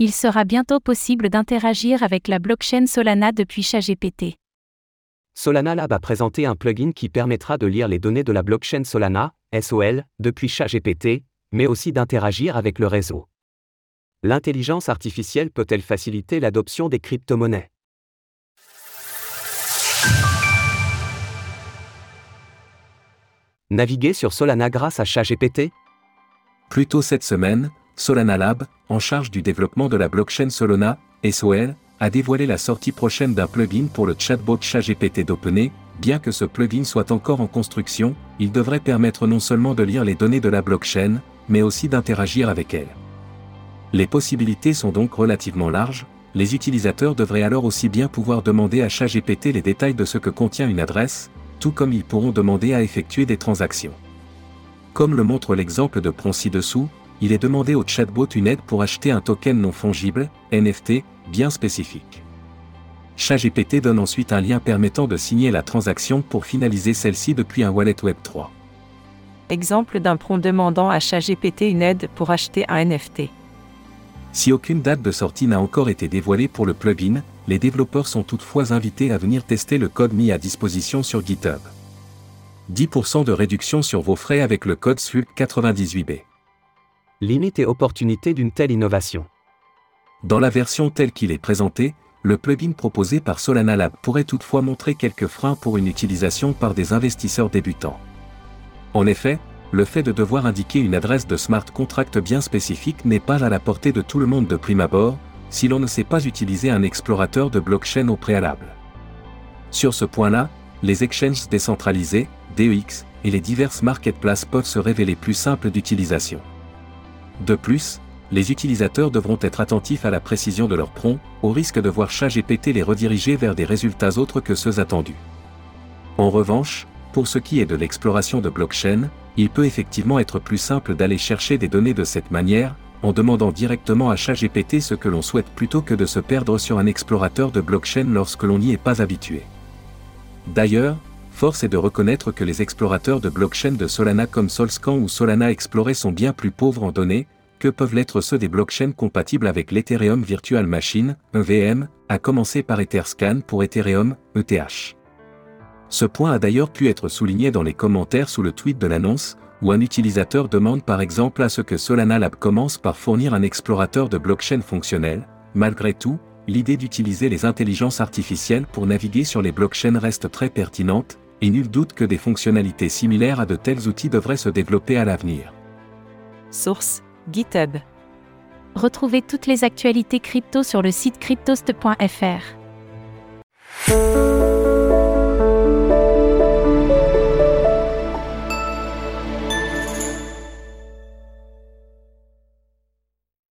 Il sera bientôt possible d'interagir avec la blockchain Solana depuis ChatGPT. Solana Lab a présenté un plugin qui permettra de lire les données de la blockchain Solana, SOL, depuis ChatGPT, mais aussi d'interagir avec le réseau. L'intelligence artificielle peut-elle faciliter l'adoption des crypto-monnaies? Naviguer sur Solana grâce à ChatGPT Plus tôt cette semaine, Solana Lab, en charge du développement de la blockchain Solana, SOL, a dévoilé la sortie prochaine d'un plugin pour le chatbot ChatGPT d'OpenAI. Bien que ce plugin soit encore en construction, il devrait permettre non seulement de lire les données de la blockchain, mais aussi d'interagir avec elle. Les possibilités sont donc relativement larges, les utilisateurs devraient alors aussi bien pouvoir demander à ChatGPT les détails de ce que contient une adresse, tout comme ils pourront demander à effectuer des transactions. Comme le montre l'exemple de Pron ci-dessous, il est demandé au chatbot une aide pour acheter un token non fongible, NFT, bien spécifique. ChatGPT donne ensuite un lien permettant de signer la transaction pour finaliser celle-ci depuis un wallet Web3. Exemple d'un prompt demandant à ChatGPT une aide pour acheter un NFT. Si aucune date de sortie n'a encore été dévoilée pour le plugin, les développeurs sont toutefois invités à venir tester le code mis à disposition sur GitHub. 10% de réduction sur vos frais avec le code SULP98B. Limite et opportunité d'une telle innovation. Dans la version telle qu'il est présenté, le plugin proposé par Solana Lab pourrait toutefois montrer quelques freins pour une utilisation par des investisseurs débutants. En effet, le fait de devoir indiquer une adresse de smart contract bien spécifique n'est pas à la portée de tout le monde de prime abord, si l'on ne sait pas utiliser un explorateur de blockchain au préalable. Sur ce point-là, les exchanges décentralisés, DEX, et les diverses marketplaces peuvent se révéler plus simples d'utilisation. De plus, les utilisateurs devront être attentifs à la précision de leur prompt, au risque de voir ChatGPT les rediriger vers des résultats autres que ceux attendus. En revanche, pour ce qui est de l'exploration de blockchain, il peut effectivement être plus simple d'aller chercher des données de cette manière, en demandant directement à ChatGPT ce que l'on souhaite plutôt que de se perdre sur un explorateur de blockchain lorsque l'on n'y est pas habitué. D'ailleurs, force est de reconnaître que les explorateurs de blockchain de Solana comme Solscan ou Solana Explorer sont bien plus pauvres en données, que peuvent l'être ceux des blockchains compatibles avec l'Ethereum Virtual Machine, EVM, à commencer par Etherscan pour Ethereum, ETH. Ce point a d'ailleurs pu être souligné dans les commentaires sous le tweet de l'annonce, où un utilisateur demande par exemple à ce que Solana Lab commence par fournir un explorateur de blockchain fonctionnel. Malgré tout, l'idée d'utiliser les intelligences artificielles pour naviguer sur les blockchains reste très pertinente, et nul doute que des fonctionnalités similaires à de tels outils devraient se développer à l'avenir. Source GitHub. Retrouvez toutes les actualités crypto sur le site cryptost.fr.